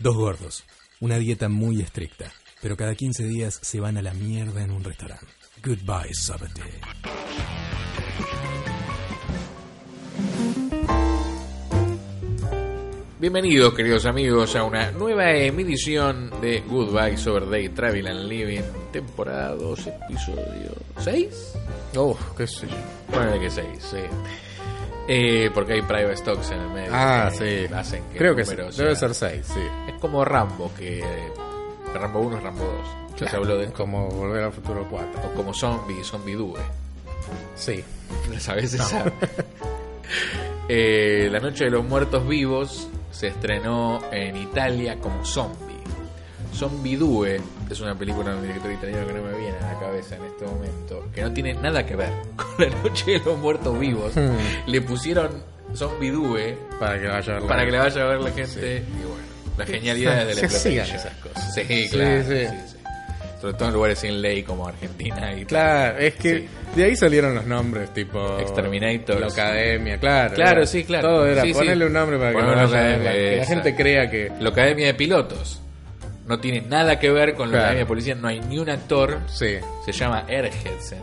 Dos gordos, una dieta muy estricta, pero cada 15 días se van a la mierda en un restaurante. Goodbye, Saturday. Bienvenidos, queridos amigos, a una nueva emisión de Goodbye Sober Day Travel and Living, temporada 2, episodio 6. Oh, qué sé yo. Bueno, que 6, sí. Eh, porque hay private stocks en el medio. Ah, que sí. Hacen que Creo que sí. Debe sea- ser 6, sí. Es como Rambo, que Rambo 1 es Rambo 2. Ya se habló de Como volver al futuro 4. O como Zombie, Zombie Due. Sí. ¿Sabes esa? Eh, la Noche de los Muertos Vivos se estrenó en Italia como Zombie. Zombie Due es una película de un director italiano que no me viene a la cabeza en este momento, que no tiene nada que ver con la Noche de los Muertos Vivos. Hmm. Le pusieron Zombie Due Para que vaya a para que le vaya a ver la gente. Y bueno, la genialidad de la explotación. esas cosas. Sí, claro. sí. sí. Sobre todo en lugares sin ley como Argentina y Claro, es que de ahí salieron los nombres, tipo. Exterminators. La Academia, claro. Claro, era- sí, claro. Todo era ponerle un nombre para que, no la, que la gente crea que. La Academia de Pilotos no tiene nada que ver con la Claro. Academia de Policía, no hay ni un actor. Sí, Se llama Ergetsen.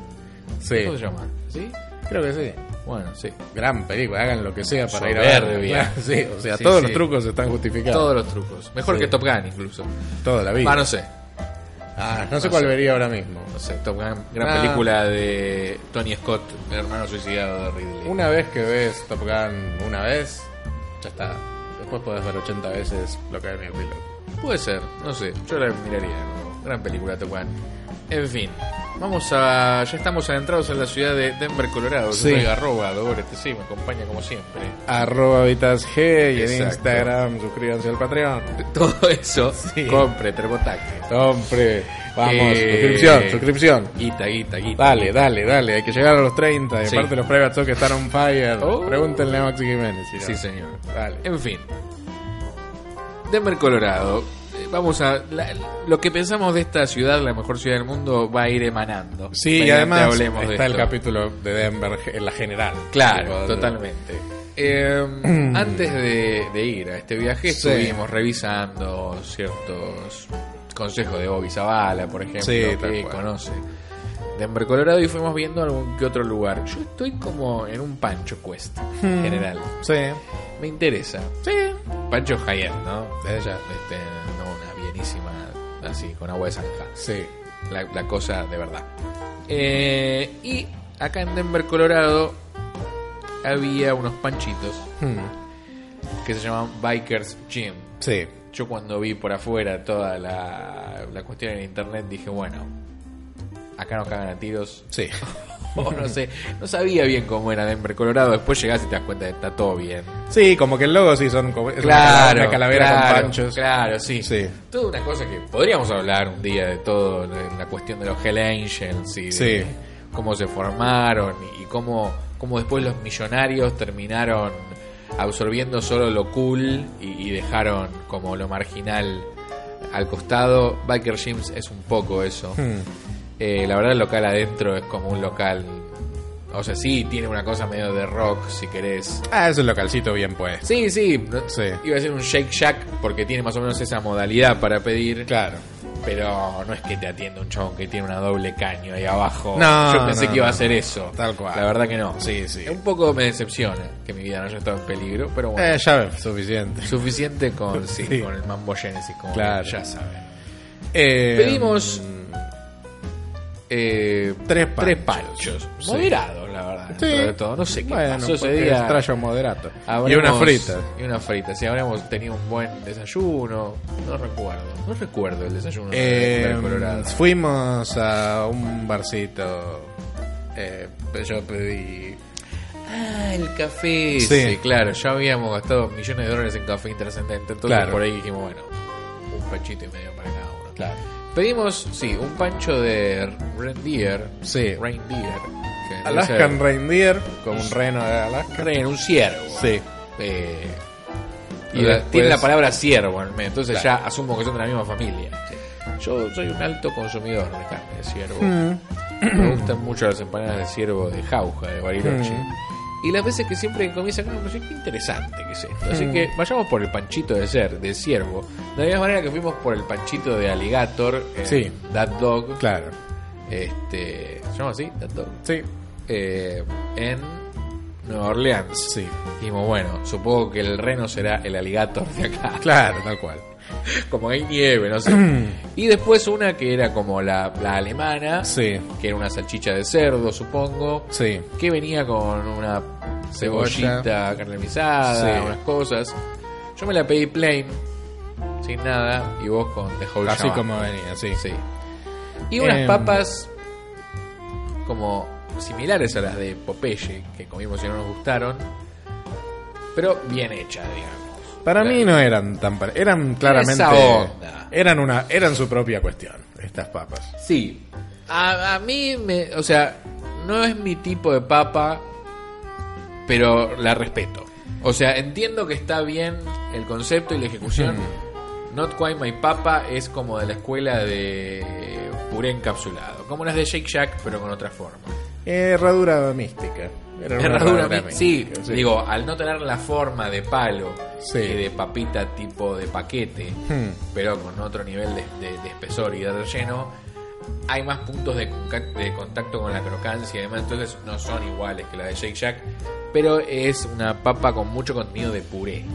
sí. ¿Cómo se llama? ¿Sí? Creo que sí. Bueno, sí. Gran película, hagan lo que sea para ir a verla. Sí, o sea, Sí, todos sí. los trucos están justificados. Todos los trucos. Mejor Sí. que Top Gun incluso. Toda la vida. Ah, no sé. Ah, no sé cuál sé. vería ahora mismo. No sé, Top Gun, gran Ah. película de Tony Scott, el hermano suicidado de Ridley. Una vez que ves Top Gun una vez, ya está. Después podés ver 80 veces lo que hay en el piloto. Puede ser, no sé, yo la miraría. ¿no? Gran película Top Gun. En fin, vamos a. Ya estamos adentrados en la ciudad de Denver, Colorado. Sí. Yo soy arroba, sí, me acompaña como siempre. Arroba Vitas G y en. Instagram suscríbanse al Patreon. Todo eso, Sí. compre Termotaque. Hombre, vamos, Eh, suscripción, suscripción. Guita, guita, guita. Dale, dale, dale, hay que llegar a los 30. Y Sí. aparte los private talk están on fire. Oh. Pregúntenle a Maxi Jiménez. si no. Sí, señor. Dale. En fin. Denver, Colorado. Eh, Vamos a. la- lo que pensamos de esta ciudad, la mejor ciudad del mundo, va a ir emanando. Sí, y además hablemos de está el capítulo de Denver en la general. Claro, Tipo, totalmente. Eh, antes de, de ir a este viaje, Sí. estuvimos revisando ciertos consejos de Bobby Zavala, por ejemplo, Sí, que cual. Denver, Colorado, y fuimos viendo algún que otro lugar. Yo estoy como en un Pancho Quest Hmm. general. Sí, Me interesa. sí. Pancho high-end, ¿no? De ella. Este, no una bienísima así, con agua de zanja. Sí. La, la cosa de verdad. Eh, y acá en Denver, Colorado, había unos panchitos Hmm. que se llamaban Bikers Gym. Sí. Yo cuando vi por afuera toda la, la cuestión en internet dije, bueno, acá nos cagan a tiros. Sí. O no sé, no sabía bien cómo era Denver, Colorado. Después llegás y te das cuenta de que está todo bien. Sí, como que el logo sí son como es una calavera- claro, con panchos. Claro, sí. Sí. Toda una cosa que podríamos hablar un día de todo, de la cuestión de los Hell Angels y de Sí. cómo se formaron y cómo, cómo después los millonarios terminaron absorbiendo solo lo cool y, y dejaron como lo marginal al costado. Biker Gyms es un poco eso. Hmm. Eh, la verdad el local adentro es como un local... O sea, sí, tiene una cosa medio de rock, si querés. Ah, es un localcito bien puesto. Sí, sí, Sí. Iba a ser un Shake Shack porque tiene más o menos esa modalidad para pedir. Claro. Pero no es que te atienda un chabón que tiene una doble caño ahí abajo. No, Yo pensé no, que iba a ser eso. Tal cual. La verdad que no. Sí, sí. Un poco me decepciona que mi vida no haya estado en peligro, pero bueno. Eh, ya ves, suficiente. Suficiente con, sí, Sí. con el Mambo Genesis, como Claro. ya saben. Eh, Pedimos eh, Tres tres panchos. Sí. Moderados, la verdad. Sí. de todo. No sé qué bueno, pasó ese día. moderato. Y Habremos- una frita. Y una frita. Si habremos tenido un buen desayuno. No recuerdo. No recuerdo el desayuno de Eh, Colorado. fuimos a un barcito. Eh, yo pedí. Ah, el café. Sí. Claro. Ya habíamos gastado millones de dólares en café intrascendente. Entonces Claro. por ahí dijimos, bueno, panchito y medio para cada uno. Claro. Pedimos, sí, un pancho de reindeer. Sí. Reindeer. que Alaskan ser- Reindeer, como un reno de Alaska. Ren, un ciervo. Sí. Eh, Y y la- después- tiene la palabra ciervo en el medio, entonces Claro. ya asumo que son de la misma familia. Yo soy un alto consumidor de carne de ciervo. Mm. Me gustan mucho las empanadas de ciervo de jauja, de Bariloche. Mm. Y las veces que siempre comienza con una qué interesante que es esto. Así Mm. que vayamos por el panchito de ser, de ciervo. De la misma manera que fuimos por el panchito de alligator, en Sí. That Dog. Claro. Este, ¿Se llama así? That Dog. Sí. Eh, en Nueva Orleans. Sí. Dijimos, bueno, supongo que el reno será el alligator de acá. Claro, tal cual. como hay nieve, no sé. y después una que era como la, la alemana, Sí. que era una salchicha de cerdo, supongo, Sí. que venía con una Cebolla. cebollita caramelizada, Sí. unas cosas. Yo me la pedí plain, sin nada, y vos con The Whole Así como venía, sí. Sí. Y unas Em. papas como similares a las de Popeye, que comimos y no nos gustaron, pero bien hechas, digamos. Para mí no eran tan pare- eran claramente esa onda. eran una eran su propia cuestión estas papas. Sí. A, a mí, me, o sea, no es mi tipo de papa, pero la respeto. O sea, entiendo que está bien el concepto y la ejecución. Not Quite My Papa es como de la escuela de puré encapsulado. Como las de Shake Shack, pero con otra forma. Herradura mística. Era una Herradura mi- sí, digo, al no tener la forma de palo Sí. y de papita tipo de paquete, Hmm. pero con otro nivel de, de- de espesor y de relleno, hay más puntos de, de contacto con la crocancia y demás, entonces no son iguales que la de Shake Shack, pero es una papa con mucho contenido de puré.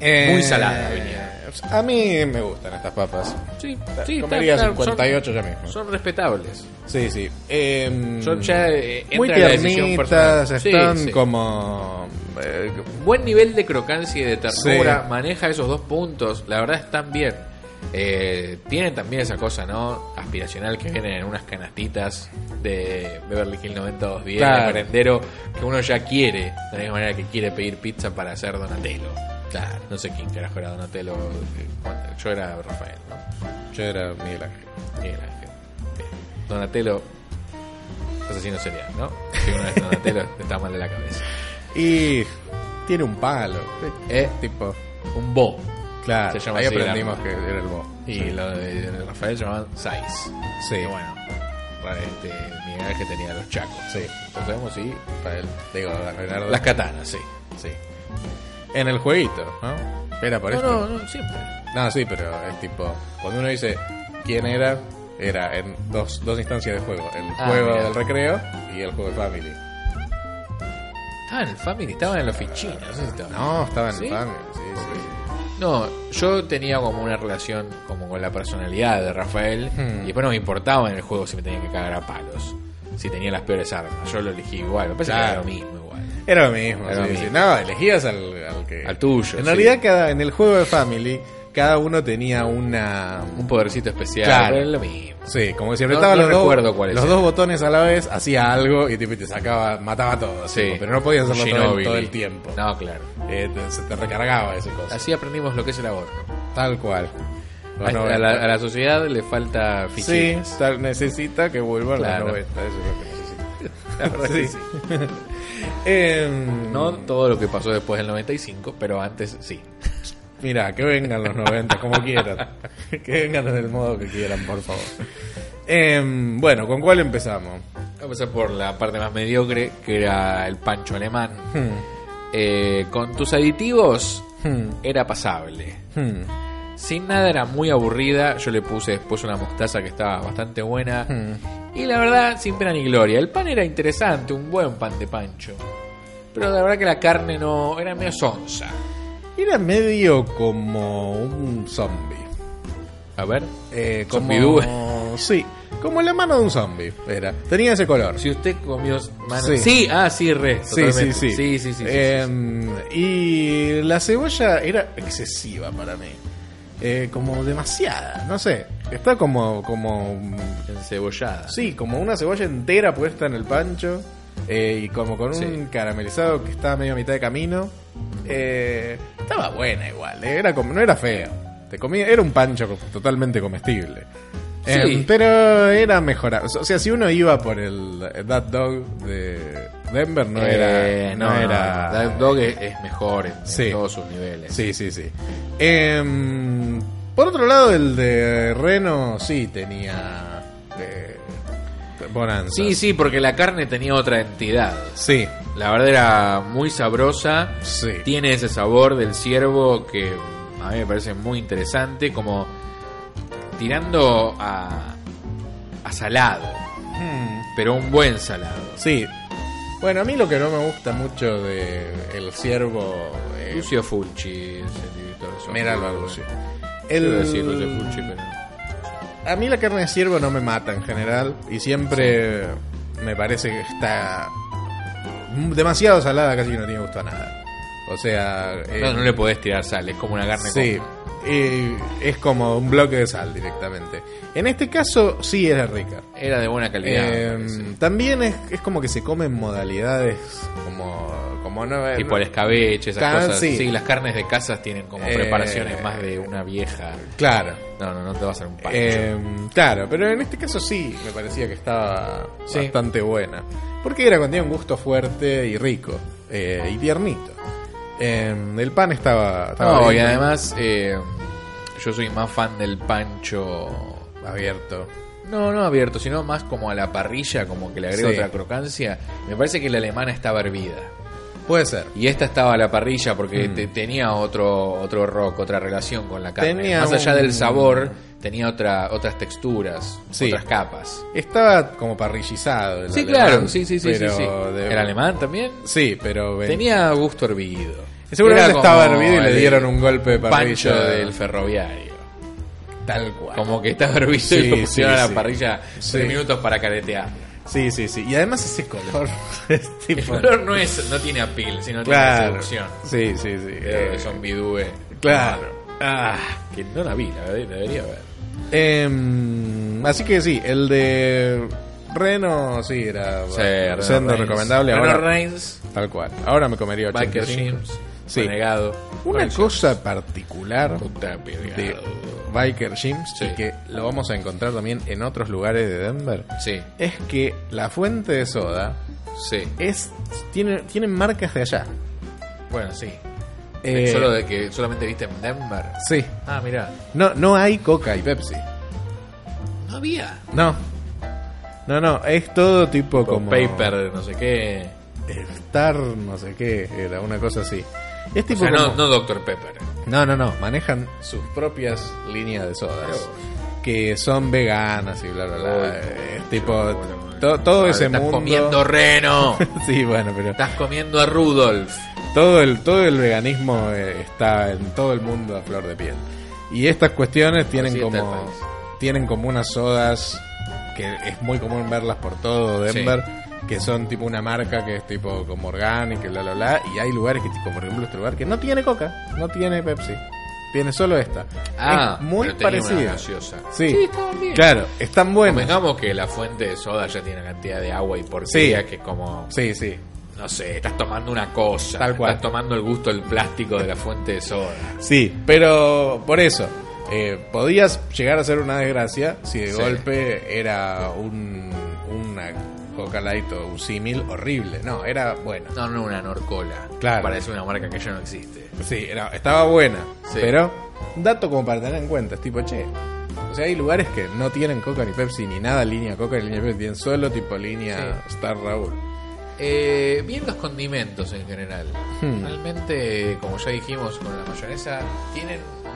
Eh, Muy salada venía. A mí me gustan estas papas. Sí, Comería está- 58 ya mismo. Son, son respetables. Sí, sí. Em, Son ya, eh, muy tiernitas, Sí, están sí. como eh, Buen nivel de crocancia y de ternura, Sí. maneja esos dos puntos, la verdad están bien. Eh, tienen también esa cosa, ¿no? Aspiracional que vienen en unas canastitas de Beverly Hills 90210 Claro. de merendero que uno ya quiere, de la misma manera que quiere pedir pizza para hacer Donatello. Claro, no sé quién carajo era Donatello, eh, yo era Rafael, ¿no? yo era Miguel Ángel. Miguel Ángel. Bien. Donatello, asesino serial, ¿no? Si uno es Donatello, está mal de la cabeza. Y tiene un palo. ¿Eh? Tipo, Un bo. claro, Se llama ahí aprendimos que era el bo. Y lo de Rafael se llamaban Sais. Sí. Y bueno, ra- este, Miguel Ángel tenía los chacos. Sí. Entonces vemos y Rafael. Digo, Leonardo. las katanas, sí. Sí. En el jueguito, ¿no? Era por No, esto. no, no, siempre. No, sí, pero es tipo, cuando uno dice quién era, era en dos, dos instancias de juego. El Ah, juego mira. del recreo y el juego de Family. Ah, en el Family, estaban en la oficina. No, sé si estaban. No, estaba en ¿Sí? el Family, sí, sí. No, yo tenía como una relación como con la personalidad de Rafael Hmm. y después no me importaba en el juego si me tenía que cagar a palos. Si tenía las peores armas, yo lo elegí igual. Me parece que Claro. era lo mismo. Era lo mismo, Era lo sí, mismo. sí. No, elegías al, al que... Al tuyo, En sí. realidad, cada, en el juego de Family, cada uno tenía una... Un podercito especial, Claro. lo mismo. Sí, como si No- apretaba no los, recuerdo dos, los dos botones a la vez, hacía algo y tipo, te sacaba, mataba todo. Sí. tipo, pero no podías hacerlo todo el, Ginobili. todo el tiempo. No, claro. Eh, te- se te recargaba ese cosa. Así aprendimos lo que es el ahorro. Tal cual. A, a 90. la, a la sociedad le falta Sí, fichitas. tal- necesita que vuelva a Claro. los 90. Eso es lo que. La verdad que sí. Em, No todo lo que pasó después del 95, pero antes sí. Mira, que vengan los 90 como quieran. que vengan del modo que quieran, por favor. Em, bueno, ¿con cuál empezamos? Vamos a empezar por la parte más mediocre, que era el pancho alemán. Hmm, Eh, con tus aditivos hmm, era pasable. hmm, Sin nada era muy aburrida. Yo le puse después una mostaza que estaba bastante buena. hmm. Y la verdad, sin pena ni gloria. El pan era interesante, un buen pan de pancho. Pero la verdad que la carne no. era medio sonsa. Era medio como un zombie. A ver. Eh, como, Zombidúe. Sí, como la mano de un zombie. Era. Tenía ese color. Si usted comió mano- Sí. Sí. ah, sí, re. Sí, sí, totalmente. sí. Sí, sí, sí, sí, sí, Em, Y la cebolla era excesiva para mí. Eh, como demasiada, no sé. Está como, como. Encebollada. sí, como una cebolla entera puesta en el pancho. eh, y como con un Sí. caramelizado que estaba medio a mitad de camino. Eh, estaba buena igual, eh, era como, no era feo. Te comía, era un pancho totalmente comestible. Sí. Em, pero era mejorable. O sea, si uno iba por el eh, That Dog de Denver, no Eh, era. No, era. That Dog es, es mejor en, todos sus niveles. Sí, sí, sí. Em, por otro lado, el de Reno sí tenía. eh, bonanza. Sí, sí, porque la carne tenía otra entidad. Sí, La verdad era muy sabrosa. sí. Tiene ese sabor del ciervo que a mí me parece muy interesante, como tirando a, a salado, Hmm, pero un buen salado. Sí. Bueno, a mí lo que no me gusta mucho de El Ciervo... eh, Lucio Fulci es el director. de Míralo a Lucio. Quiero El- decir Lucio Fulci, pero... A mí la carne de ciervo no me mata en general y siempre me parece que está demasiado salada, casi que no tiene gusto a nada. O sea, eh, No, no le podés tirar sal, es como una carne sí, con- eh, es como un bloque de sal directamente. En este caso sí era rica. Era de buena calidad. Eh, parece. también es, es como que se comen modalidades como, como no, tipo el escabeche, esas Can- cosas. sí. Sí. las carnes de casas tienen como Eh, preparaciones más de una vieja. Claro. No, no, no te va a hacer un pancho. Eh, claro, pero en este caso sí, me parecía que estaba Sí. bastante buena. Porque era cuando tenía un gusto fuerte y rico eh, y tiernito. Eh, el pan estaba, estaba no, y además eh, yo soy más fan del pancho abierto. No, no abierto, sino más como a la parrilla, como que le agrega Sí. otra crocancia. Me parece que la alemana estaba hervida. Puede ser. Y esta estaba a la parrilla porque Mm. te- tenía otro otro rock, otra relación con la carne. Tenía más allá un- del sabor, tenía otra otras texturas, Sí. otras capas. Estaba como parrillizado. el Sí, alemán, claro, sí, sí, sí, sí, sí. de- ¿El alemán también? Sí, pero Tenía gusto hervido. Seguramente estaba hervido y le dieron un golpe de parrilla pancho del ferroviario. tal cual. Como que estaba hervido Sí, y lo pusieron sí, a la parrilla Sí. tres minutos para caretear. Sí, sí, sí. Y además ese color El color no es no tiene apil, sino Claro. tiene seducción. Sí, sí, sí. Eh, Zombie Due. claro. Ah. Que no la vi, la debería ver. Em, así que sí, el de Reno, sí, era Sí, Reno recomendable. Reno Ahora, Reigns, tal cual. Ahora me comería Biker 85. Sí. Renegado. Una cosa particular de. Biker Gyms Sí. y que lo vamos a encontrar también en otros lugares de Denver Sí, es que la fuente de soda sí. es tiene tienen marcas de allá. Bueno, sí. Eh, Solo de que solamente viste en Denver. Sí. Ah, mira. No no hay Coca y Pepsi. No había. No. No, no, es todo tipo como paper, no sé qué. Star, no sé qué, era una cosa así. Es O tipo sea, no, como- no Dr. Pepper. No, no, no. Manejan sus propias líneas de sodas. Que son veganas y bla, bla, bla. Uy, Es tipo. bueno, to- todo ese estás mundo. comiendo reno. sí, bueno, pero. estás comiendo a Rudolf. Todo el, todo el veganismo eh, está en todo el mundo a flor de piel. Y estas cuestiones tienen como. Tienen como unas sodas. Que es muy común verlas por todo Denver. Que son tipo una marca que es tipo como orgánica y bla, bla, bla. Y hay lugares que, tipo, por ejemplo, este lugar que no tiene coca, no tiene Pepsi. Tiene solo esta. Ah, es muy pero parecida. Sí. Sí, bien. Claro, están buenas. Convengamos que la fuente de soda ya tiene una cantidad de agua y porquería Sí. que como, Sí, sí. no sé, estás tomando una cosa. Tal cual. Estás tomando el gusto del plástico de la fuente de soda. Sí, pero por eso. eh, podías llegar a ser una desgracia si de Sí. golpe era un una Coca Light o un símil horrible. No, era bueno. No, no una Norcola. Claro. Parece una marca que ya no existe. Sí, era- estaba buena. Sí. Pero, dato como para tener en cuenta, es tipo, che. O sea, hay lugares que no tienen Coca ni Pepsi ni nada línea Coca ni línea Pepsi, tienen solo tipo línea Star Raúl. Eh, bien los condimentos en general. Hmm. Realmente, como ya dijimos con la mayonesa, tienen un,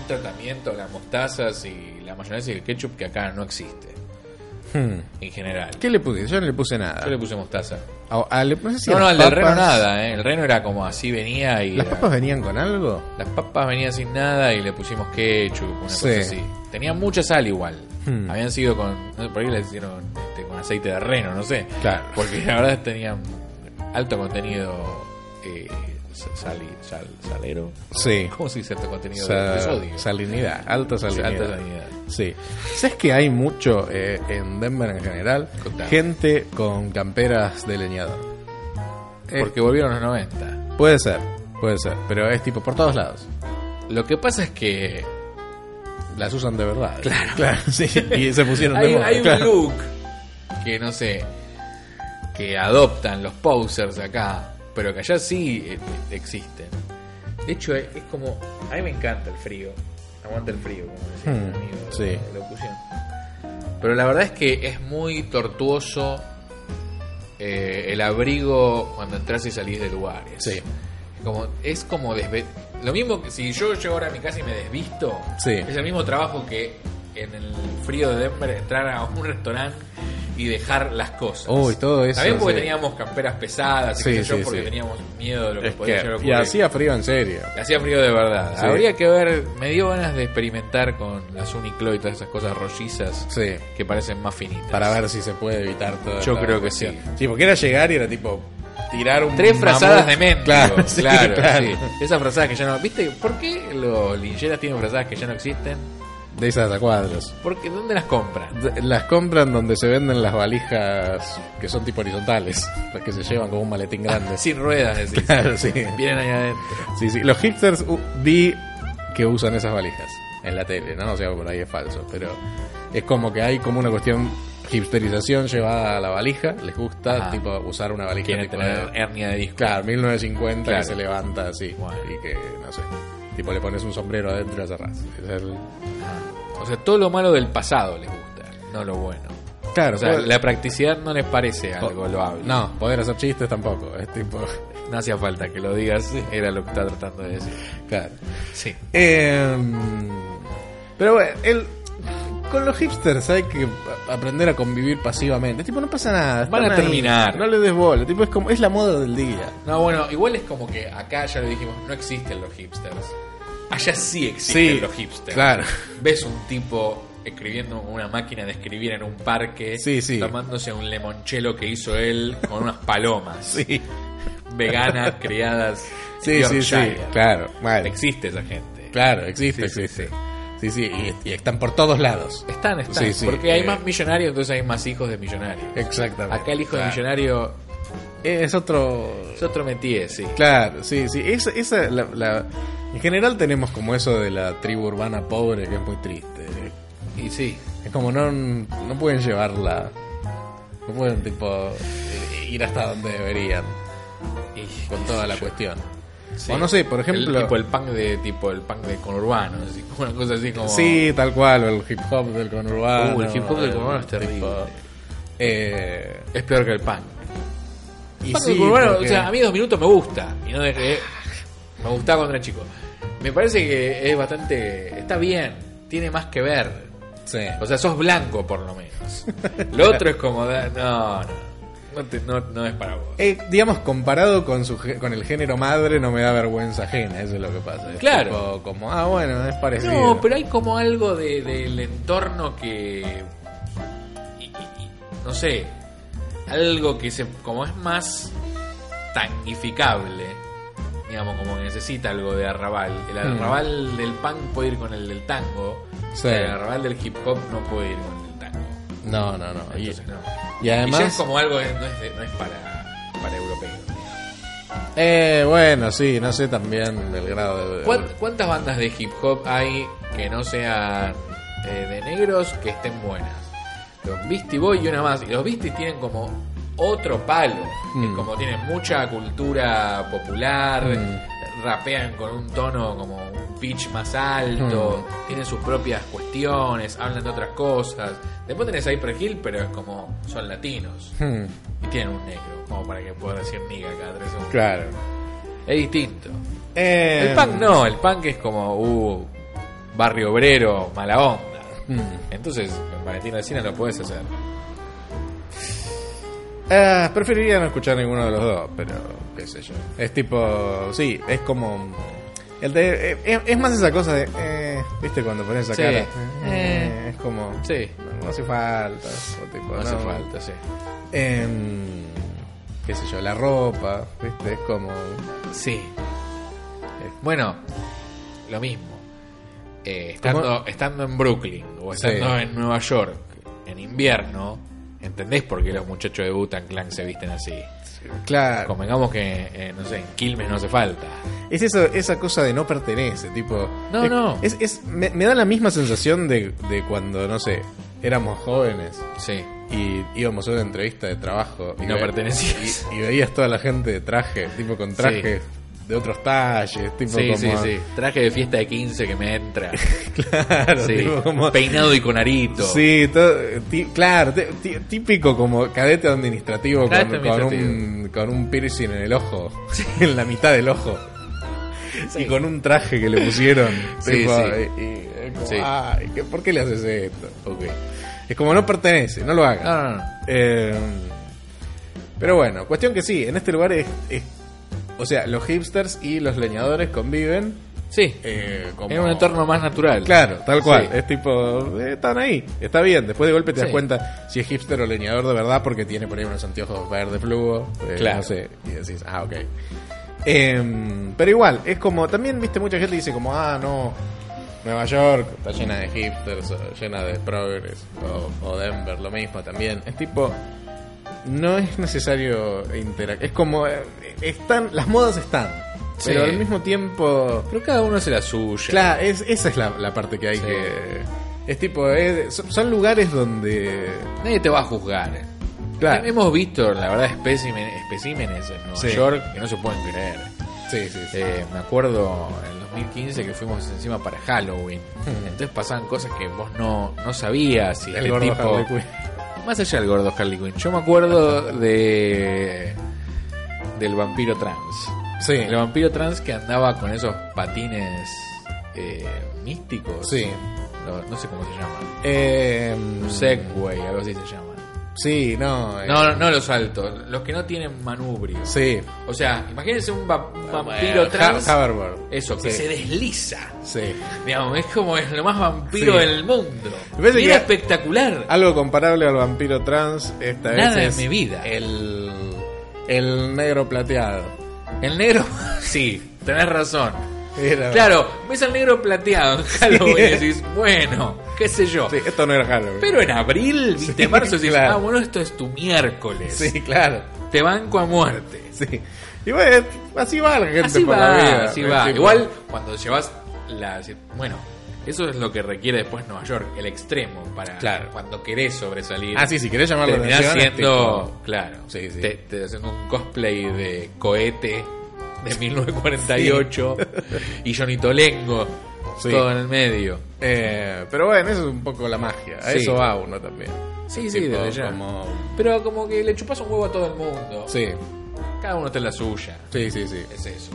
un tratamiento, las mostazas y la mayonesa y el ketchup que acá no existe. Hmm. En general. ¿Qué le puse? Yo no le puse nada. Yo le puse mostaza. A- a- le- no sé si no, a no, las al del reno papas- nada, ¿eh? El reno era como así venía y. ¿Las era- papas venían con algo? las papas venían sin nada y le pusimos ketchup, una Sí. cosa así. Tenía mucha sal igual. Hmm. Habían sido con. No sé, por ahí le hicieron este, con aceite de reno, no sé. Claro. Porque la verdad tenían alto contenido eh, sali- sal- salero. Sí. ¿Cómo se dice alto contenido de, sodio? salinidad, alta salinidad. alta salinidad. Sí. ¿Sabes que hay mucho eh, en Denver en general? Contame. Gente con camperas de leñador. Eh, Porque volvieron los 90. Puede ser, puede ser, pero es tipo por todos lados. Lo que pasa es que Las usan de verdad. Claro, claro, sí. Y se pusieron hay, de moda. hay un look que no sé que adoptan los posers acá pero que allá sí eh, existen de hecho es, es como a mí me encanta el frío aguanta el frío como decía Hmm, mi amigo sí. de locución Pero la verdad es que es muy tortuoso eh, el abrigo cuando entras y salís de lugares. Sí. Como, es como desve- Lo mismo que si yo llego ahora a mi casa y me desvisto, Sí. es el mismo trabajo que en el frío de Denver entrar a un restaurante y dejar las cosas. Uy, todo eso, También porque sí. teníamos camperas pesadas y Sí, sé yo, sí, porque teníamos miedo de lo que Es podía llegar a y ocurrir. hacía frío en serio. Hacía frío de verdad. Habría que ver, me dio ganas de experimentar con las Uniqlo y todas esas cosas rollizas Sí. que parecen más finitas. Para ver si se puede evitar todo. Yo creo que sí. Sí, porque era llegar y era tipo tirar un. Tres frazadas de mente. Claro, Claro, sí, claro, claro. sí. Esas frazadas que ya no. ¿Viste? ¿Por qué los lincheras tienen frazadas que ya no existen? De esas a cuadros. Porque ¿dónde las compran? Las compran donde se venden las valijas que son tipo horizontales, las que se llevan como un maletín grande. Sin ruedas, decís. Claro, sí. Vienen ahí adentro. Sí, sí. Los hipsters vi que usan esas valijas en la tele, ¿no? O sea, por ahí es falso, pero es como que hay como una cuestión hipsterización llevada a la valija, les gusta Ajá. tipo usar una valija Quieren tipo tener de- hernia de disco. Claro, 1950 Claro. que se levanta así y que no sé, tipo le pones un sombrero adentro y la cerrás. Es el- O sea, todo lo malo del pasado les gusta, no lo bueno. Claro, O sea, la practicidad no les parece algo loable. no, poder hacer chistes tampoco, es tipo, No hacía falta que lo digas, era lo que estaba tratando de decir. claro. Sí. Em, pero bueno, el, con los hipsters hay que aprender a convivir pasivamente. Tipo, no pasa nada. Van a ahí, terminar. No le des bola. Tipo, es como es la moda del día. No, bueno, igual es como que acá ya lo dijimos, no existen los hipsters. Allá sí existen Sí, los hipsters. claro. Ves un tipo escribiendo una máquina de escribir en un parque, Sí, sí. tomándose un limonchelo que hizo él con unas palomas Sí, veganas criadas sí, en sí, sí. Claro, Existe esa gente. claro, existe, Sí, sí, existe. Sí, sí, y, y están por todos lados. Están, están. Sí, sí, porque hay eh. más millonarios, entonces hay más hijos de millonarios. Exactamente. Acá el hijo de millonario Es otro. es otro métier, sí. Claro, sí, sí. Esa, esa, la, la- En general tenemos como eso de la tribu urbana pobre que es muy triste. Y sí. Es como no, no pueden llevarla. No pueden, tipo, eh, ir hasta donde deberían Y- con toda la cuestión. Sí. O no sé, por ejemplo. el, tipo el punk de tipo el punk de conurbano, así, una cosa así como Sí, tal cual, o el hip hop del conurbano. Uh, el hip hop del conurbano es terrible. tipo, eh, es peor que el punk. y El punk sí, del conurbano, porque- o sea, a mí dos minutos me gusta y no dejé me gustaba cuando era chico. Me parece que es bastante está bien, tiene más que ver. sí. O sea, sos blanco por lo menos. Lo otro es como da- no, no. No, te- no, no es para vos. Eh, digamos, comparado con su con el género madre, no me da vergüenza ajena, eso es lo que pasa. Es Claro. tipo como, ah, bueno, es parecido. No, pero hay como algo de- del entorno que. y- y- y, no sé. Algo que se. como es más tangificable. Digamos, como que necesita algo de arrabal. El Mm. arrabal del punk puede ir con el del tango. Sí. El arrabal del hip hop no puede ir con el tango. No, no, no. Y, Entonces, no. y Y ya es además, como algo que no es, de- no es para, para europeos. eh, bueno, sí, no sé también del grado de... ¿Cuán- ¿Cuántas bandas de hip hop hay que no sean eh, de negros que estén buenas? Los Beastie Boys y una más. Y los Beasties tienen como otro palo. que Mm. como tienen mucha cultura popular, Mm. rapean con un tono como un pitch más alto, Mm. tienen sus propias cuestiones, hablan de otras cosas. Después tenés a Hyper Hill, pero es como son latinos. Hmm, Y tienen un negro, como para que pueda decir niga cada tres segundos. claro. Es distinto. Eh, El punk no, el punk es como, uh, barrio obrero, mala onda. Entonces, en Valentín Alcina lo puedes hacer. Eh, preferiría no escuchar ninguno de los dos, pero qué sé yo. Es tipo, sí, es como... El de, eh, es, es más esa cosa de, eh, ¿viste cuando pones esa Sí. cara? Eh. Eh, es como, Sí, no, no hace falta. o tipo, no hace falta, sí. Em, qué sé yo, la ropa, ¿viste? Es como... Sí. Bueno, lo mismo. Eh, estando, ¿Cómo? estando en Brooklyn o estando Sí. en Nueva York en invierno, ¿entendés por qué los muchachos de Butan Clan se visten así? Claro. Convengamos que, eh, no sé, en Quilmes no hace falta. Es eso, esa cosa de no pertenece, tipo... No, es- no. Es, es- me, me da la misma sensación de, de cuando, no sé, éramos jóvenes Sí. y íbamos a una entrevista de trabajo Y no ve- pertenecías. y, y veías toda la gente de traje, tipo con traje de otros talles, tipo Sí, como... sí, sí. Traje de fiesta de 15 que me entra. Claro, Sí. tipo como... Peinado y con arito. Sí, todo- claro, típico como cadete administrativo con, Cadete con administrativo. un, con un piercing en el ojo, en la mitad del ojo. Y con un traje que le pusieron. Sí, tipo, sí. y- y como, Sí. "Ay, ¿qué- ¿por qué le haces esto? Ok. Es como no pertenece, no lo hagas. No, no, no. Eh, pero bueno, cuestión que sí, en este lugar es, es- O sea, los hipsters y los leñadores conviven. Sí. eh, como- En un entorno más natural. Claro, tal cual. Sí. Es tipo, eh, están ahí, está bien. Después de golpe te das cuenta si es hipster o leñador de verdad porque tiene por ahí unos anteojos verde fluo. eh, Claro. No sé, y decís, ah, ok. Em, pero igual, es como, también, viste, mucha gente dice como, ah, no, Nueva York está llena de hipsters, o llena de progress, o, o Denver, lo mismo también. Es tipo, no es necesario interactuar. Es como, eh, están, las modas están, Sí. pero al mismo tiempo... Pero cada uno hace la suya. Claro, es, esa es la, la parte que hay Sí. que... Es tipo, es- son, lugares donde... Nadie te va a juzgar. Claro. Hemos visto, la verdad, espécimen- especímenes en Nueva Sí. York que no se pueden creer. Sí, sí, sí. Eh, me acuerdo en el 2015 que fuimos encima para Halloween. Entonces pasaban cosas que vos no, no sabías. Y El de gordo tipo, Harley Quinn. Más allá del gordo Harley Quinn. Yo me acuerdo de del vampiro trans. Sí, El vampiro trans que andaba con esos patines eh, místicos. sí. No, no sé cómo se llaman. Eh, Segway, algo así se llaman. Sí, no. eh, No, no, no los altos, los que no tienen manubrio. Sí. O sea, imagínense un, va- un vampiro Eh, trans. Ha-. Eso, que Sí. se desliza. Sí. Digamos, es como es lo más vampiro Sí. del mundo. Me parece Y era espectacular. Algo comparable al vampiro trans, esta Nada vez en es mi vida. El, el negro plateado. El negro, sí, tenés razón. Era- Claro, ves al negro plateado en Halloween y decís, bueno, qué sé yo. Sí, esto no era Halloween. Pero en abril, viste, Sí, marzo, decís, claro. ah, bueno, esto es tu miércoles. Sí, claro. Te banco a muerte. Sí. Y bueno, así va la gente Así por va, la vida. así va. Igual cuando llevas la... Bueno, eso es lo que requiere después Nueva York, el extremo, para Claro. cuando querés sobresalir. Ah, sí, si querés llamar la siendo, claro, Sí, sí. Te, te haciendo un cosplay de cohete de 1948 y Johnny Tolengo, Sí. todo en el medio. Eh, pero bueno, eso es un poco la magia. A Sí. eso va uno también. Sí, sí, desde ya. como- Pero como que le chupas un huevo a todo el mundo. Sí, Cada uno está en la suya. sí, sí, sí. Es eso.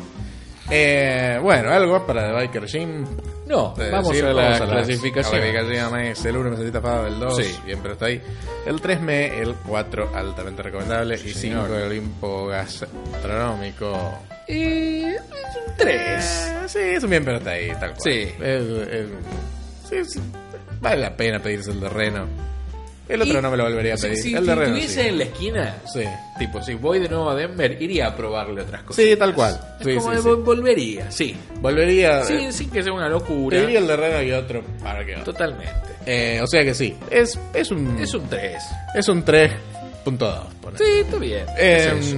Eh, bueno, algo para The Biker Gym. No, Eh, vamos sí, a la las clasificación. clasificaciones. El 1 necesita paga del 2. Sí. Bien, pero está ahí. El 3M, el 4 altamente recomendable. y 5 señor. el Olimpo gastronómico. Y es un 3. Eh, sí, es un bien, pero está ahí, tal cual. Sí. El- el- sí, sí, Vale la pena pedirse el de Reno. El otro Y- no me lo volvería a Si, pedir. si- el de si Reno. estuviese sí. en la esquina, Sí. tipo, si voy de nuevo a Denver, iría a probarle otras cosas. Sí, tal cual. Es Sí, como sí, de sí. volvería, sí. Volvería. Sí, eh, sin que sea una locura. el de Reno y otro para que Totalmente. Eh, o sea que sí. Es, es un. Es un 3. Es un 3.2. ponele. Sí, está bien. Eh, Es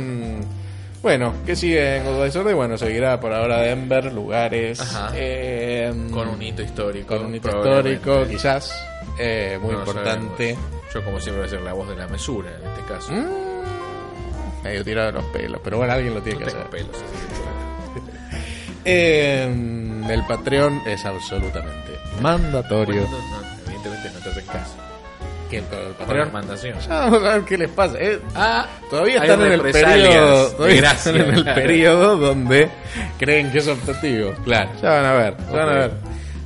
bueno, ¿qué sigue en Disorder? Bueno, seguirá por ahora Denver, lugares. Ajá. eh, Con un hito histórico. con un hito histórico, quizás. eh, muy No importante. Yo, como siempre, voy a ser la voz de la mesura en este caso. Mm, medio tirado de los pelos, pero bueno, alguien lo tiene No que hacer. pelos, así que Eh, el Patreon es absolutamente mandatorio. bueno. No, no, evidentemente no te hacen caso. que el, el Patreon. recomendación. Ya vamos a ver qué les pasa. Eh, Ah, Todavía están en el periodo, todavía gracia, están en el claro. periodo donde creen que es optativo. Claro. Ya van a ver, ya van a ver.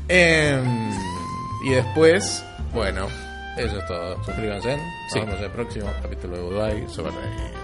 Em, y después, bueno, eso es todo. Suscríbanse. Sí. Nos vemos en el próximo capítulo de. Super Rey.